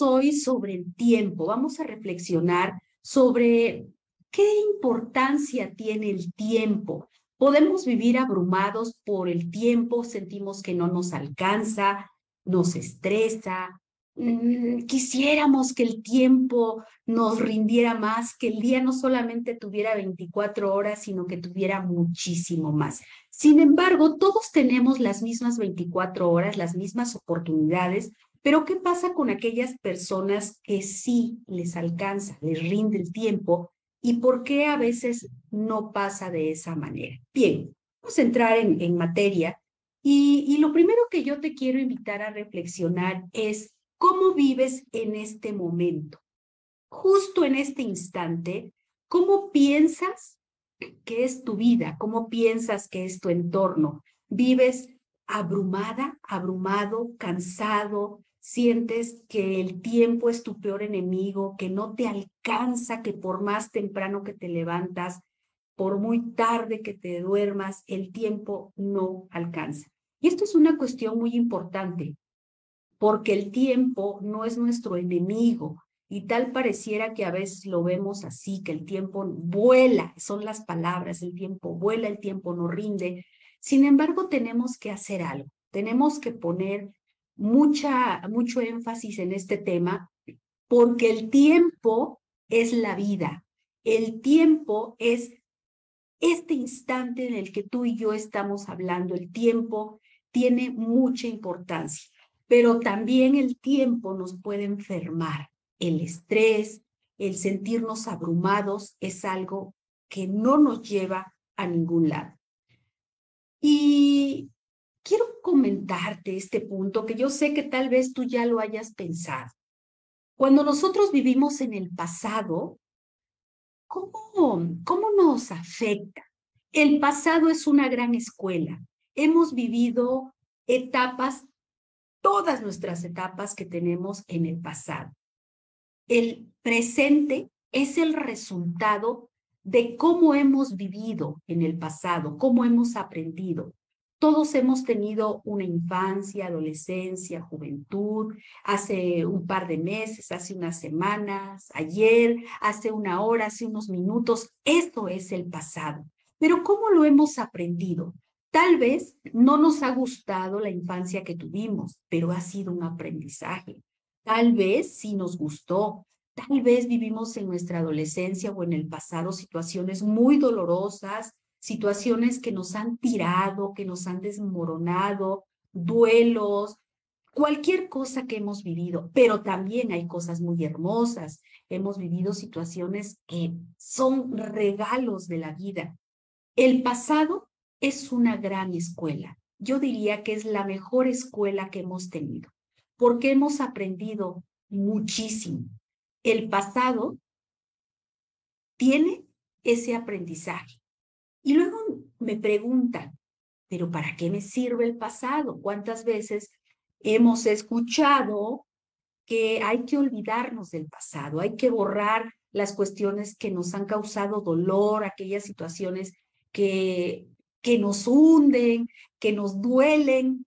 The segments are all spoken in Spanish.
Hoy sobre el tiempo. Vamos a reflexionar sobre qué importancia tiene el tiempo. Podemos vivir abrumados por el tiempo, sentimos que no nos alcanza, nos estresa, mm, quisiéramos que el tiempo nos rindiera más, que el día no solamente tuviera 24 horas, sino que tuviera muchísimo más. Sin embargo, todos tenemos las mismas 24 horas, las mismas oportunidades, pero ¿qué pasa con aquellas personas que sí les alcanza, les rinde el tiempo y por qué a veces no pasa de esa manera? Bien, vamos a entrar en, materia y, y lo primero que yo te quiero invitar a reflexionar es cómo vives en este momento, justo en este instante, cómo piensas ¿Qué es tu vida? ¿Cómo piensas que es tu entorno? ¿Vives abrumada, abrumado, cansado? ¿Sientes que el tiempo es tu peor enemigo, que no te alcanza, que por más temprano que te levantas, por muy tarde que te duermas, el tiempo no alcanza? Y esto es una cuestión muy importante, porque el tiempo no es nuestro enemigo, y tal pareciera que a veces lo vemos así, que el tiempo vuela, son las palabras, el tiempo vuela, el tiempo no rinde. Sin embargo, tenemos que hacer algo, tenemos que poner mucha, mucho énfasis en este tema, porque el tiempo es la vida, el tiempo es este instante en el que tú y yo estamos hablando, el tiempo tiene mucha importancia, pero también el tiempo nos puede enfermar. El estrés, el sentirnos abrumados es algo que no nos lleva a ningún lado. Y quiero comentarte este punto que yo sé que tal vez tú ya lo hayas pensado. Cuando nosotros vivimos en el pasado, ¿cómo, cómo nos afecta? El pasado es una gran escuela. Hemos vivido etapas, todas nuestras etapas que tenemos en el pasado el presente es el resultado de cómo hemos vivido en el pasado, cómo hemos aprendido. Todos hemos tenido una infancia, adolescencia, juventud, hace un par de meses, hace unas semanas, ayer, hace una hora, hace unos minutos. Esto es el pasado. Pero ¿cómo lo hemos aprendido? Tal vez no nos ha gustado la infancia que tuvimos, pero ha sido un aprendizaje. Tal vez sí nos gustó, tal vez vivimos en nuestra adolescencia o en el pasado situaciones muy dolorosas, situaciones que nos han tirado, que nos han desmoronado, duelos, cualquier cosa que hemos vivido, pero también hay cosas muy hermosas. Hemos vivido situaciones que son regalos de la vida. El pasado es una gran escuela. Yo diría que es la mejor escuela que hemos tenido porque hemos aprendido muchísimo. El pasado tiene ese aprendizaje. Y luego me preguntan, pero ¿para qué me sirve el pasado? ¿Cuántas veces hemos escuchado que hay que olvidarnos del pasado, hay que borrar las cuestiones que nos han causado dolor, aquellas situaciones que, que nos hunden, que nos duelen?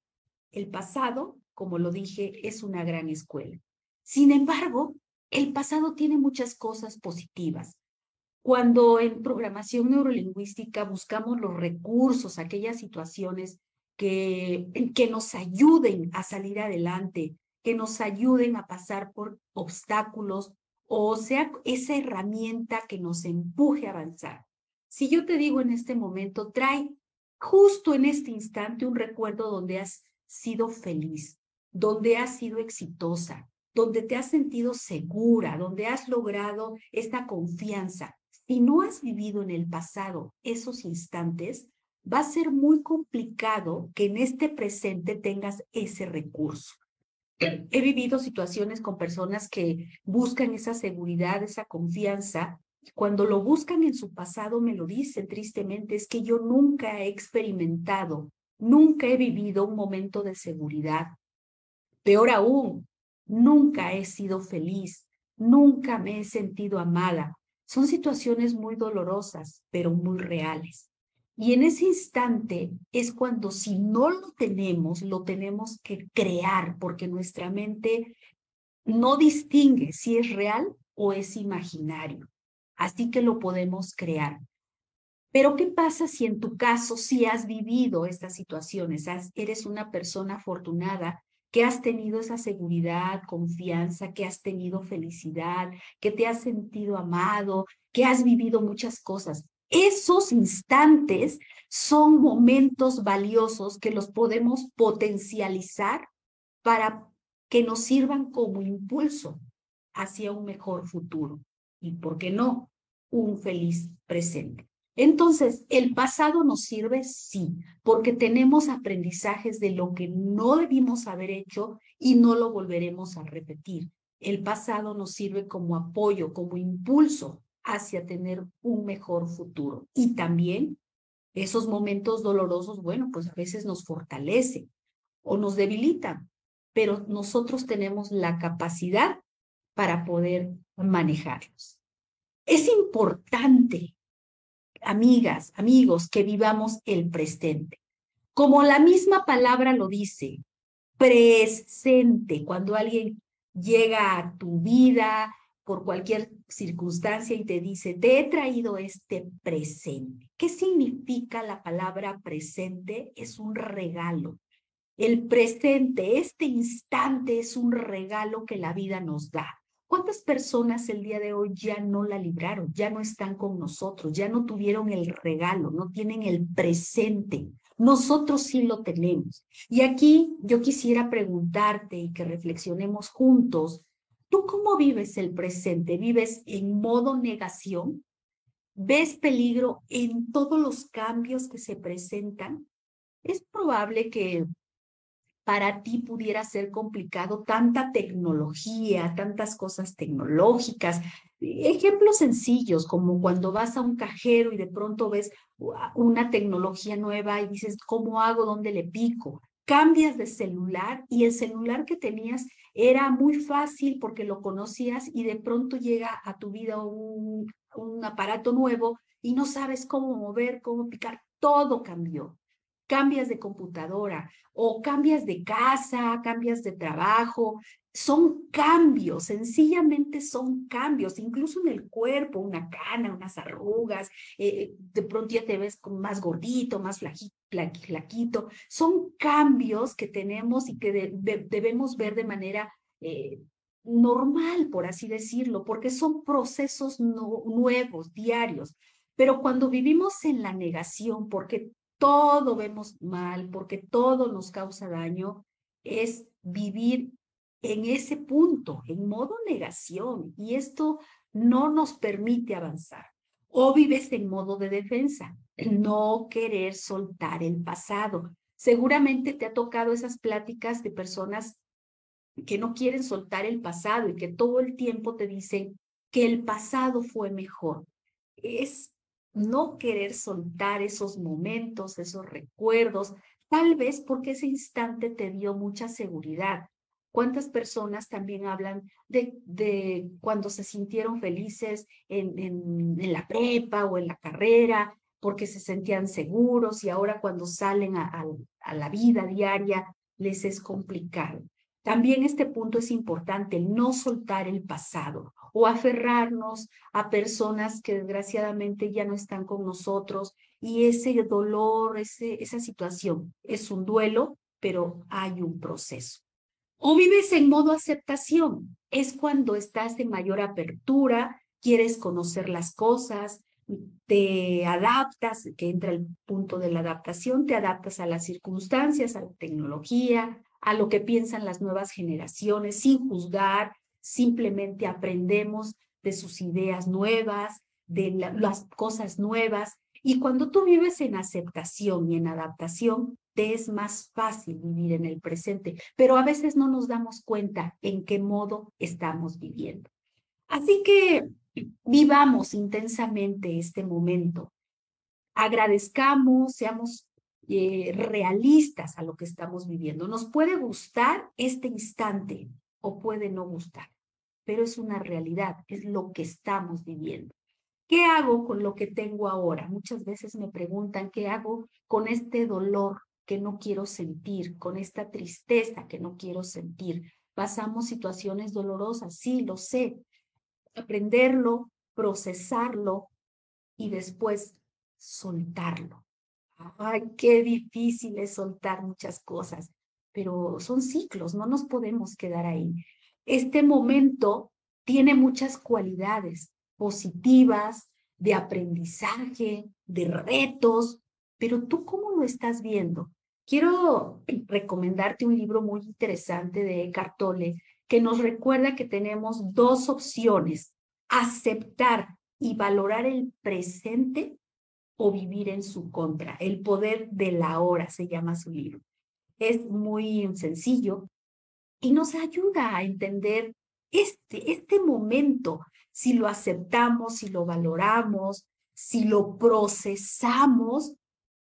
El pasado como lo dije, es una gran escuela. Sin embargo, el pasado tiene muchas cosas positivas. Cuando en programación neurolingüística buscamos los recursos, aquellas situaciones que, que nos ayuden a salir adelante, que nos ayuden a pasar por obstáculos, o sea, esa herramienta que nos empuje a avanzar. Si yo te digo en este momento, trae justo en este instante un recuerdo donde has sido feliz, donde has sido exitosa, donde te has sentido segura, donde has logrado esta confianza. Si no has vivido en el pasado esos instantes, va a ser muy complicado que en este presente tengas ese recurso. He vivido situaciones con personas que buscan esa seguridad, esa confianza. Cuando lo buscan en su pasado, me lo dicen tristemente, es que yo nunca he experimentado, nunca he vivido un momento de seguridad, Peor aún, nunca he sido feliz, nunca me he sentido amada. Son situaciones muy dolorosas, pero muy reales. Y en ese instante es cuando si no lo tenemos, lo tenemos que crear, porque nuestra mente no distingue si es real o es imaginario. Así que lo podemos crear. Pero ¿qué pasa si en tu caso sí has vivido estas situaciones? Eres una persona afortunada que has tenido esa seguridad, confianza, que has tenido felicidad, que te has sentido amado, que has vivido muchas cosas. Esos instantes son momentos valiosos que los podemos potencializar para que nos sirvan como impulso hacia un mejor futuro y, ¿por qué no?, un feliz presente. Entonces, ¿el pasado nos sirve? Sí, porque tenemos aprendizajes de lo que no debimos haber hecho y no lo volveremos a repetir. El pasado nos sirve como apoyo, como impulso hacia tener un mejor futuro. Y también esos momentos dolorosos, bueno, pues a veces nos fortalecen o nos debilitan, pero nosotros tenemos la capacidad para poder manejarlos. Es importante amigas, amigos, que vivamos el presente. Como la misma palabra lo dice, presente, cuando alguien llega a tu vida por cualquier circunstancia y te dice, te he traído este presente. ¿Qué significa la palabra presente? Es un regalo. El presente, este instante es un regalo que la vida nos da. ¿Cuántas personas el día de hoy ya no la libraron, ya no están con nosotros, ya no tuvieron el regalo, no tienen el presente? Nosotros sí lo tenemos. Y aquí yo quisiera preguntarte y que reflexionemos juntos, ¿tú cómo vives el presente? ¿Vives en modo negación? ¿Ves peligro en todos los cambios que se presentan? Es probable que para ti pudiera ser complicado tanta tecnología, tantas cosas tecnológicas. Ejemplos sencillos, como cuando vas a un cajero y de pronto ves una tecnología nueva y dices, ¿cómo hago? ¿Dónde le pico? Cambias de celular y el celular que tenías era muy fácil porque lo conocías y de pronto llega a tu vida un, aparato nuevo y no sabes cómo mover, cómo picar. Todo cambió cambias de computadora o cambias de casa, cambias de trabajo. Son cambios, sencillamente son cambios, incluso en el cuerpo, una cana, unas arrugas, eh, de pronto ya te ves más gordito, más flaquito. Son cambios que tenemos y que debemos ver de manera eh, normal, por así decirlo, porque son procesos nuevos, diarios. Pero cuando vivimos en la negación, porque todo vemos mal, porque todo nos causa daño, es vivir en ese punto, en modo negación, y esto no nos permite avanzar. O vives en modo de defensa, no querer soltar el pasado. Seguramente te ha tocado esas pláticas de personas que no quieren soltar el pasado y que todo el tiempo te dicen que el pasado fue mejor. Es no querer soltar esos momentos, esos recuerdos, tal vez porque ese instante te dio mucha seguridad. ¿Cuántas personas también hablan de, cuando se sintieron felices en, la prepa o en la carrera, porque se sentían seguros y ahora cuando salen a la vida diaria les es complicado? También este punto es importante, no soltar el pasado o aferrarnos a personas que desgraciadamente ya no están con nosotros y ese dolor, ese, esa situación es un duelo, pero hay un proceso. O vives en modo aceptación, es cuando estás en mayor apertura, quieres conocer las cosas, te adaptas, que entra el punto de la adaptación, te adaptas a las circunstancias, a la tecnología, a lo que piensan las nuevas generaciones, sin juzgar, simplemente aprendemos de sus ideas nuevas, de las cosas nuevas. Y cuando tú vives en aceptación y en adaptación, te es más fácil vivir en el presente, pero a veces no nos damos cuenta en qué modo estamos viviendo. Así que vivamos intensamente este momento. Agradezcamos, seamos eh, realistas a lo que estamos viviendo. Nos puede gustar este instante o puede no gustar, pero es una realidad, es lo que estamos viviendo. ¿Qué hago con lo que tengo ahora? Muchas veces me preguntan, ¿qué hago con este dolor que no quiero sentir, con esta tristeza que no quiero sentir? pasamos situaciones dolorosas, sí, lo sé. Aprenderlo, procesarlo y después soltarlo. Ay, qué difícil es soltar muchas cosas, pero son ciclos, no nos podemos quedar ahí. Este momento tiene muchas cualidades positivas, de aprendizaje, de retos, pero tú cómo lo estás viendo? Quiero recomendarte un libro muy interesante de Cartole que nos recuerda que tenemos dos opciones, aceptar y valorar el presente o vivir en su contra. El poder de la hora se llama su libro. Es muy sencillo y nos ayuda a entender este, este momento, si lo aceptamos, si lo valoramos, si lo procesamos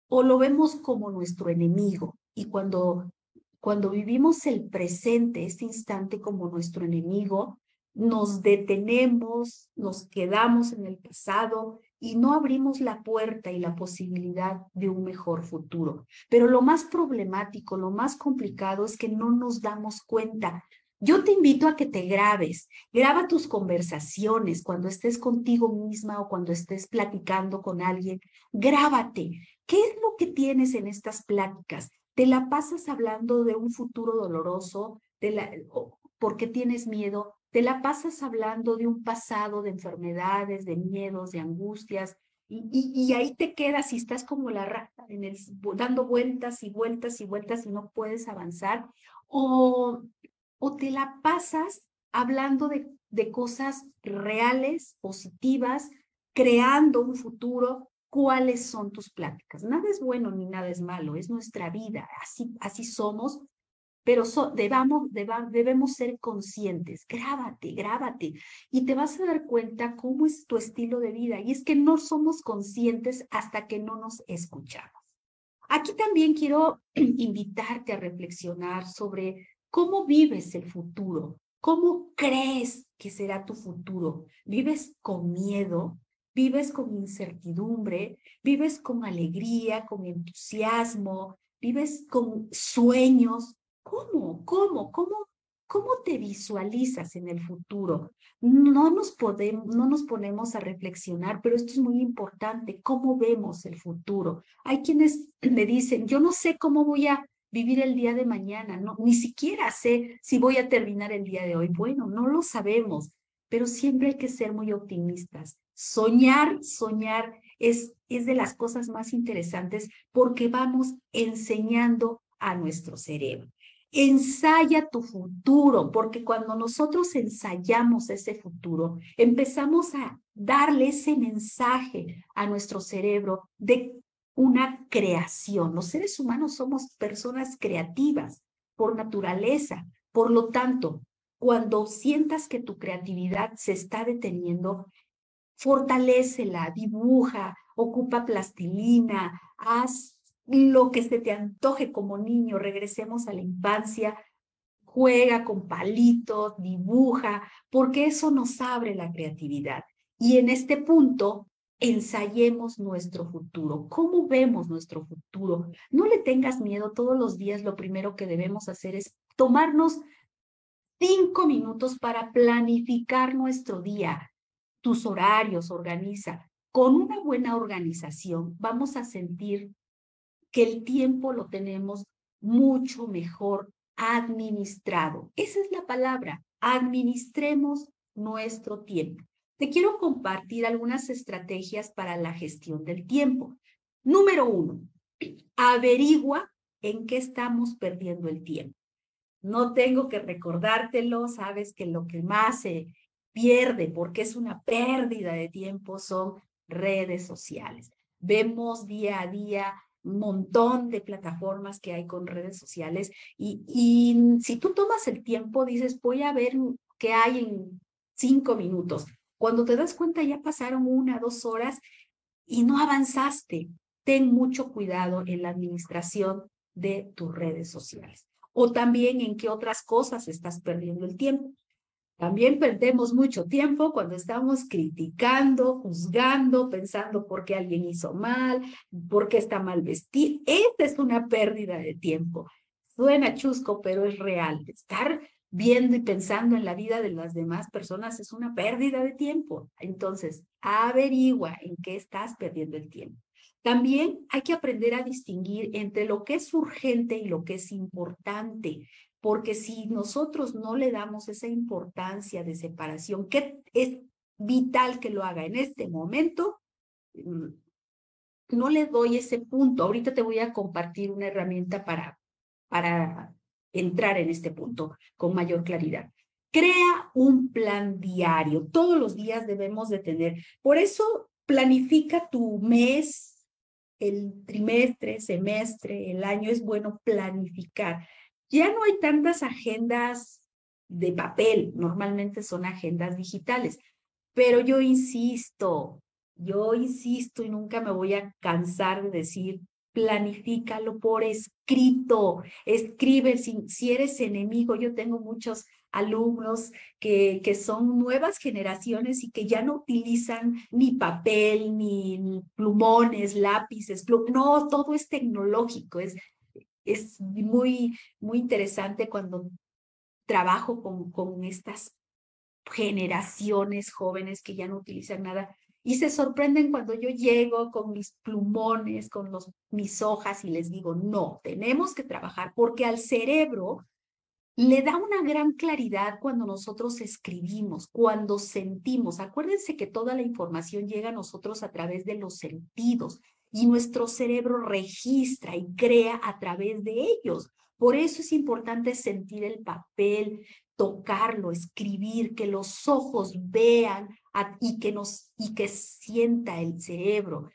o lo vemos como nuestro enemigo. Y cuando, cuando vivimos el presente, este instante como nuestro enemigo, nos detenemos, nos quedamos en el pasado y no abrimos la puerta y la posibilidad de un mejor futuro. Pero lo más problemático, lo más complicado es que no nos damos cuenta. Yo te invito a que te grabes, graba tus conversaciones cuando estés contigo misma o cuando estés platicando con alguien, grábate. ¿Qué es lo que tienes en estas pláticas? ¿Te la pasas hablando de un futuro doloroso? De la, ¿Por qué tienes miedo? Te la pasas hablando de un pasado de enfermedades, de miedos, de angustias, y, ahí te quedas y estás como la rata, en el, dando vueltas y vueltas y vueltas y no puedes avanzar, o, o te la pasas hablando de, de cosas reales, positivas, creando un futuro, cuáles son tus pláticas. Nada es bueno ni nada es malo, es nuestra vida, así, así somos pero debamos, debemos ser conscientes. Grábate, grábate y te vas a dar cuenta cómo es tu estilo de vida. Y es que no somos conscientes hasta que no nos escuchamos. Aquí también quiero invitarte a reflexionar sobre cómo vives el futuro, cómo crees que será tu futuro. ¿Vives con miedo? ¿Vives con incertidumbre? ¿Vives con alegría, con entusiasmo? ¿Vives con sueños? ¿Cómo? ¿Cómo? ¿Cómo? ¿Cómo te visualizas en el futuro? No nos, podemos, no nos ponemos a reflexionar, pero esto es muy importante, ¿cómo vemos el futuro? Hay quienes me dicen, yo no sé cómo voy a vivir el día de mañana, no, ni siquiera sé si voy a terminar el día de hoy. Bueno, no lo sabemos, pero siempre hay que ser muy optimistas. Soñar, soñar es, es de las cosas más interesantes porque vamos enseñando a nuestro cerebro. Ensaya tu futuro, porque cuando nosotros ensayamos ese futuro, empezamos a darle ese mensaje a nuestro cerebro de una creación. Los seres humanos somos personas creativas por naturaleza. Por lo tanto, cuando sientas que tu creatividad se está deteniendo, fortalécela, dibuja, ocupa plastilina, haz lo que se te antoje como niño, regresemos a la infancia, juega con palitos, dibuja, porque eso nos abre la creatividad. Y en este punto, ensayemos nuestro futuro. ¿Cómo vemos nuestro futuro? No le tengas miedo todos los días. Lo primero que debemos hacer es tomarnos cinco minutos para planificar nuestro día. Tus horarios, organiza. Con una buena organización vamos a sentir que el tiempo lo tenemos mucho mejor administrado. Esa es la palabra, administremos nuestro tiempo. Te quiero compartir algunas estrategias para la gestión del tiempo. Número uno, averigua en qué estamos perdiendo el tiempo. No tengo que recordártelo, sabes que lo que más se pierde, porque es una pérdida de tiempo, son redes sociales. Vemos día a día montón de plataformas que hay con redes sociales y, y si tú tomas el tiempo, dices, voy a ver qué hay en cinco minutos. Cuando te das cuenta ya pasaron una, dos horas y no avanzaste. Ten mucho cuidado en la administración de tus redes sociales o también en qué otras cosas estás perdiendo el tiempo. También perdemos mucho tiempo cuando estamos criticando, juzgando, pensando por qué alguien hizo mal, por qué está mal vestido. Esta es una pérdida de tiempo. Suena chusco, pero es real. Estar viendo y pensando en la vida de las demás personas es una pérdida de tiempo. Entonces, averigua en qué estás perdiendo el tiempo. También hay que aprender a distinguir entre lo que es urgente y lo que es importante, porque si nosotros no le damos esa importancia de separación, que es vital que lo haga en este momento, mm, no le doy ese punto. Ahorita te voy a compartir una herramienta para, para entrar en este punto con mayor claridad. Crea un plan diario. Todos los días debemos de tener. Por eso planifica tu mes, el trimestre, semestre, el año. Es bueno planificar. Ya no hay tantas agendas de papel, normalmente son agendas digitales, pero yo insisto, yo insisto y nunca me voy a cansar de decir, planifícalo por escrito, escribe, si, eres enemigo, yo tengo muchos alumnos que, que son nuevas generaciones y que ya no utilizan ni papel, ni, plumones, lápices, no, todo es tecnológico, es, es muy, muy interesante cuando trabajo con, con estas generaciones jóvenes que ya no utilizan nada y se sorprenden cuando yo llego con mis plumones, con los, mis hojas y les digo, no, tenemos que trabajar porque al cerebro le da una gran claridad cuando nosotros escribimos, cuando sentimos. Acuérdense que toda la información llega a nosotros a través de los sentidos y nuestro cerebro registra y crea a través de ellos. Por eso es importante sentir el papel, tocarlo, escribir, que los ojos vean y, que nos, y que sienta el cerebro.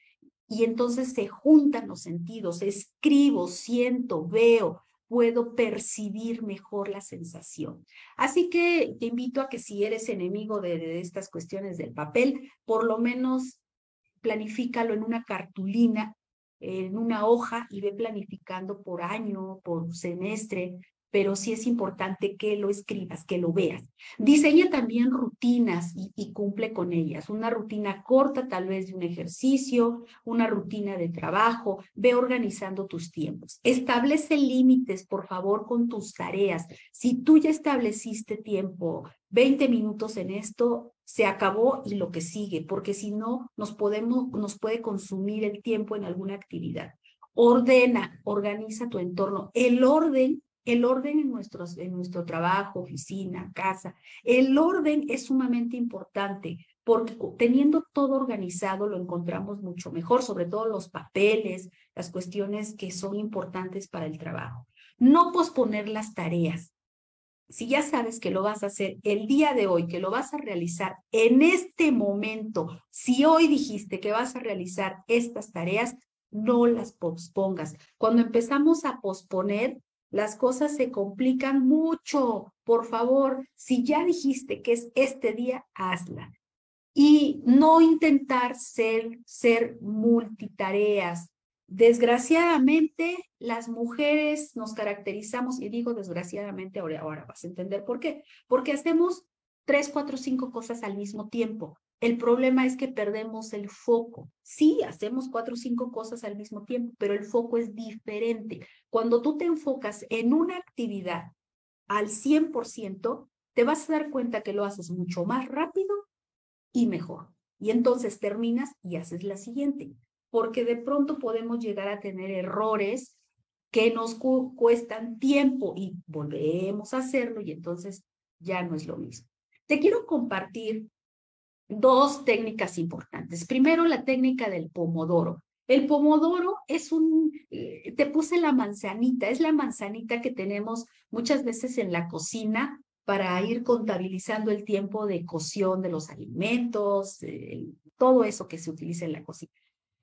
Y entonces se juntan los sentidos, escribo, siento, veo, puedo percibir mejor la sensación. Así que te invito a que si eres enemigo de, de estas cuestiones del papel, por lo menos planifícalo en una cartulina, en una hoja y ve planificando por año, por semestre, pero sí es importante que lo escribas, que lo veas. Diseña también rutinas y, cumple con ellas. Una rutina corta, tal vez de un ejercicio, una rutina de trabajo. Ve organizando tus tiempos. Establece límites, por favor, con tus tareas. Si tú ya estableciste tiempo, 20 minutos en esto, se acabó y lo que sigue, porque si no, nos, podemos, nos puede consumir el tiempo en alguna actividad. Ordena, organiza tu entorno. El orden el orden en, nuestros, en nuestro trabajo, oficina, casa, el orden es sumamente importante porque teniendo todo organizado lo encontramos mucho mejor, sobre todo los papeles, las cuestiones que son importantes para el trabajo. No posponer las tareas. Si ya sabes que lo vas a hacer el día de hoy, que lo vas a realizar en este momento, si hoy dijiste que vas a realizar estas tareas, no las pospongas. Cuando empezamos a posponer, las cosas se complican mucho. Por favor, si ya dijiste que es este día, hazla. Y no intentar ser, ser multitareas. Desgraciadamente, las mujeres nos caracterizamos, y digo desgraciadamente, ahora, ahora vas a entender por qué, porque hacemos tres, cuatro, cinco cosas al mismo tiempo. El problema es que perdemos el foco. Sí, hacemos cuatro o cinco cosas al mismo tiempo, pero el foco es diferente. Cuando tú te enfocas en una actividad al 100%, te vas a dar cuenta que lo haces mucho más rápido y mejor. Y entonces terminas y haces la siguiente, porque de pronto podemos llegar a tener errores que nos cuestan tiempo y volvemos a hacerlo y entonces ya no es lo mismo. Te quiero compartir dos técnicas importantes. Primero, la técnica del pomodoro. El pomodoro es un, eh, te puse la manzanita, es la manzanita que tenemos muchas veces en la cocina para ir contabilizando el tiempo de cocción de los alimentos, todo eso que se utiliza en la cocina.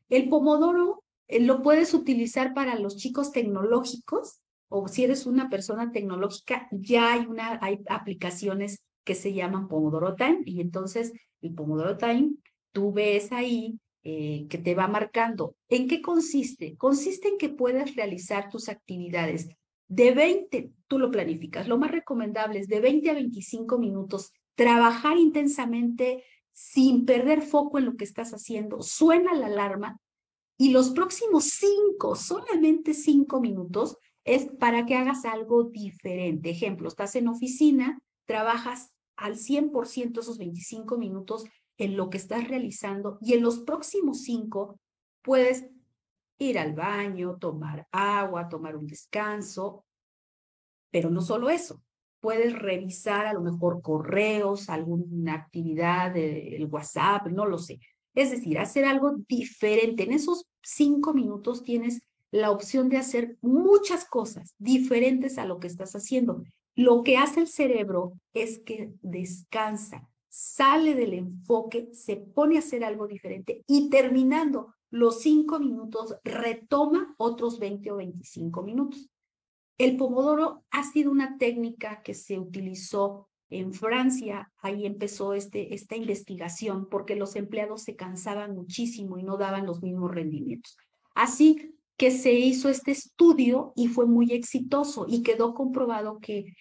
El pomodoro eh, lo puedes utilizar para los chicos tecnológicos o si eres una persona tecnológica, ya hay, una, hay aplicaciones que se llaman Pomodoro Time y entonces el Pomodoro Time, tú ves ahí eh, que te va marcando. ¿En qué consiste? Consiste en que puedes realizar tus actividades de 20, tú lo planificas, lo más recomendable es de 20 a 25 minutos, trabajar intensamente sin perder foco en lo que estás haciendo, suena la alarma y los próximos cinco, solamente cinco minutos, es para que hagas algo diferente. Ejemplo, estás en oficina, trabajas al 100% esos 25 minutos en lo que estás realizando y en los próximos cinco puedes ir al baño, tomar agua, tomar un descanso, pero no solo eso, puedes revisar a lo mejor correos, alguna actividad del WhatsApp, no lo sé. Es decir, hacer algo diferente. En esos cinco minutos tienes la opción de hacer muchas cosas diferentes a lo que estás haciendo. Lo que hace el cerebro es que descansa, sale del enfoque, se pone a hacer algo diferente y terminando los cinco minutos retoma otros 20 o 25 minutos. El pomodoro ha sido una técnica que se utilizó en Francia, ahí empezó este, esta investigación porque los empleados se cansaban muchísimo y no daban los mismos rendimientos. Así que se hizo este estudio y fue muy exitoso y quedó comprobado que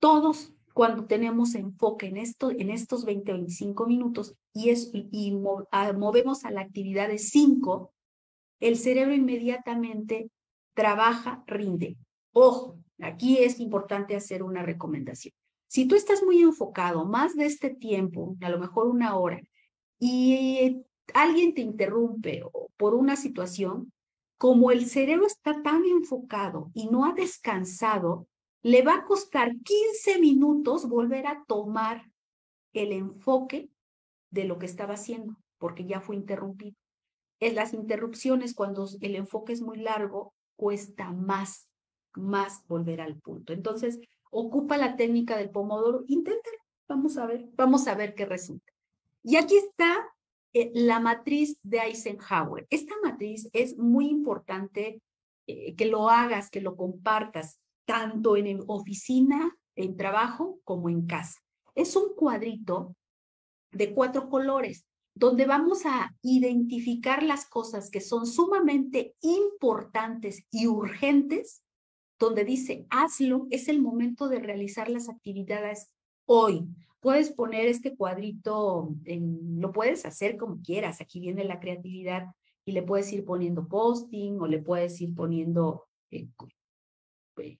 todos cuando tenemos enfoque en, esto, en estos 20 25 minutos y, es, y, movemos a la actividad de 5, el cerebro inmediatamente trabaja, rinde. Ojo, aquí es importante hacer una recomendación. Si tú estás muy enfocado más de este tiempo, a lo mejor una hora, y alguien te interrumpe por una situación, como el cerebro está tan enfocado y no ha descansado, le va a costar 15 minutos volver a tomar el enfoque de lo que estaba haciendo, porque ya fue interrumpido. En las interrupciones, cuando el enfoque es muy largo, cuesta más, más volver al punto. Entonces, ocupa la técnica del pomodoro, inténtalo, vamos a ver, vamos a ver qué resulta. Y aquí está eh, la matriz de Eisenhower. Esta matriz es muy importante eh, que lo hagas, que lo compartas tanto en oficina, en trabajo, como en casa. Es un cuadrito de cuatro colores donde vamos a identificar las cosas que son sumamente importantes y urgentes, donde dice, hazlo, es el momento de realizar las actividades hoy. Puedes poner este cuadrito, en, lo puedes hacer como quieras, aquí viene la creatividad y le puedes ir poniendo posting o le puedes ir poniendo eh,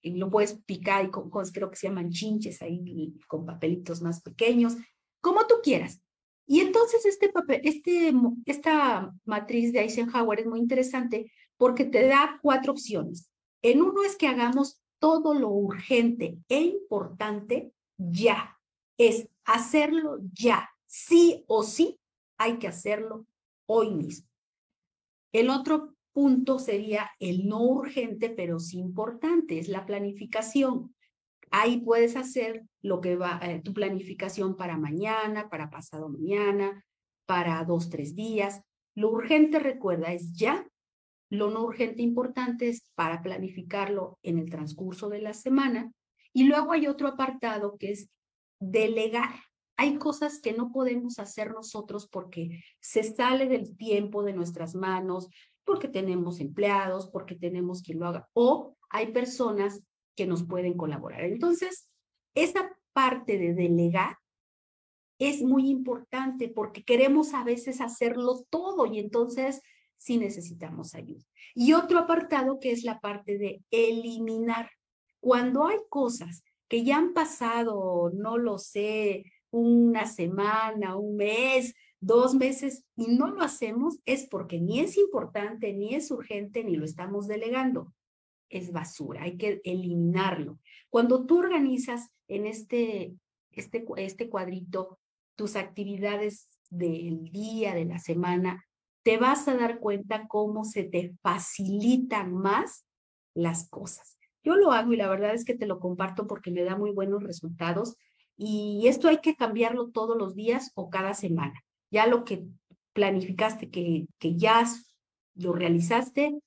y lo puedes picar y con, creo que se llaman chinches ahí con papelitos más pequeños, como tú quieras. Y entonces este papel, este, esta matriz de Eisenhower es muy interesante porque te da cuatro opciones. En uno es que hagamos todo lo urgente e importante ya. Es hacerlo ya. Sí o sí hay que hacerlo hoy mismo. El otro punto sería el no urgente, pero sí importante, es la planificación. Ahí puedes hacer lo que va, eh, tu planificación para mañana, para pasado mañana, para dos, tres días. Lo urgente, recuerda, es ya. Lo no urgente importante es para planificarlo en el transcurso de la semana. Y luego hay otro apartado que es delegar. Hay cosas que no podemos hacer nosotros porque se sale del tiempo de nuestras manos, porque tenemos empleados, porque tenemos quien lo haga, o hay personas que nos pueden colaborar. Entonces, esa parte de delegar es muy importante porque queremos a veces hacerlo todo y entonces sí necesitamos ayuda. Y otro apartado que es la parte de eliminar. Cuando hay cosas que ya han pasado, no lo sé, una semana, un mes, dos meses y no lo hacemos es porque ni es importante, ni es urgente, ni lo estamos delegando. Es basura, hay que eliminarlo. Cuando tú organizas en este, este, este cuadrito tus actividades del día, de la semana, te vas a dar cuenta cómo se te facilitan más las cosas. Yo lo hago y la verdad es que te lo comparto porque me da muy buenos resultados y esto hay que cambiarlo todos los días o cada semana ya lo que planificaste, que, que ya lo realizaste,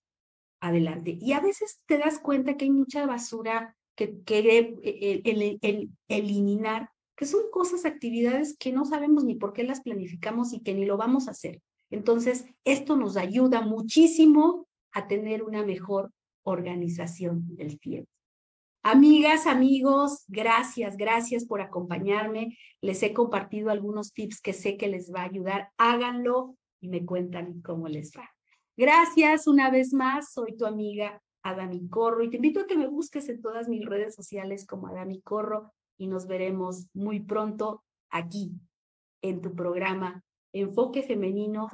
adelante. Y a veces te das cuenta que hay mucha basura que quiere el, el, eliminar, que son cosas, actividades que no sabemos ni por qué las planificamos y que ni lo vamos a hacer. Entonces, esto nos ayuda muchísimo a tener una mejor organización del tiempo. Amigas, amigos, gracias, gracias por acompañarme. Les he compartido algunos tips que sé que les va a ayudar. Háganlo y me cuentan cómo les va. Gracias una vez más. Soy tu amiga Adami Corro y te invito a que me busques en todas mis redes sociales como Adami Corro y nos veremos muy pronto aquí en tu programa Enfoque Femenino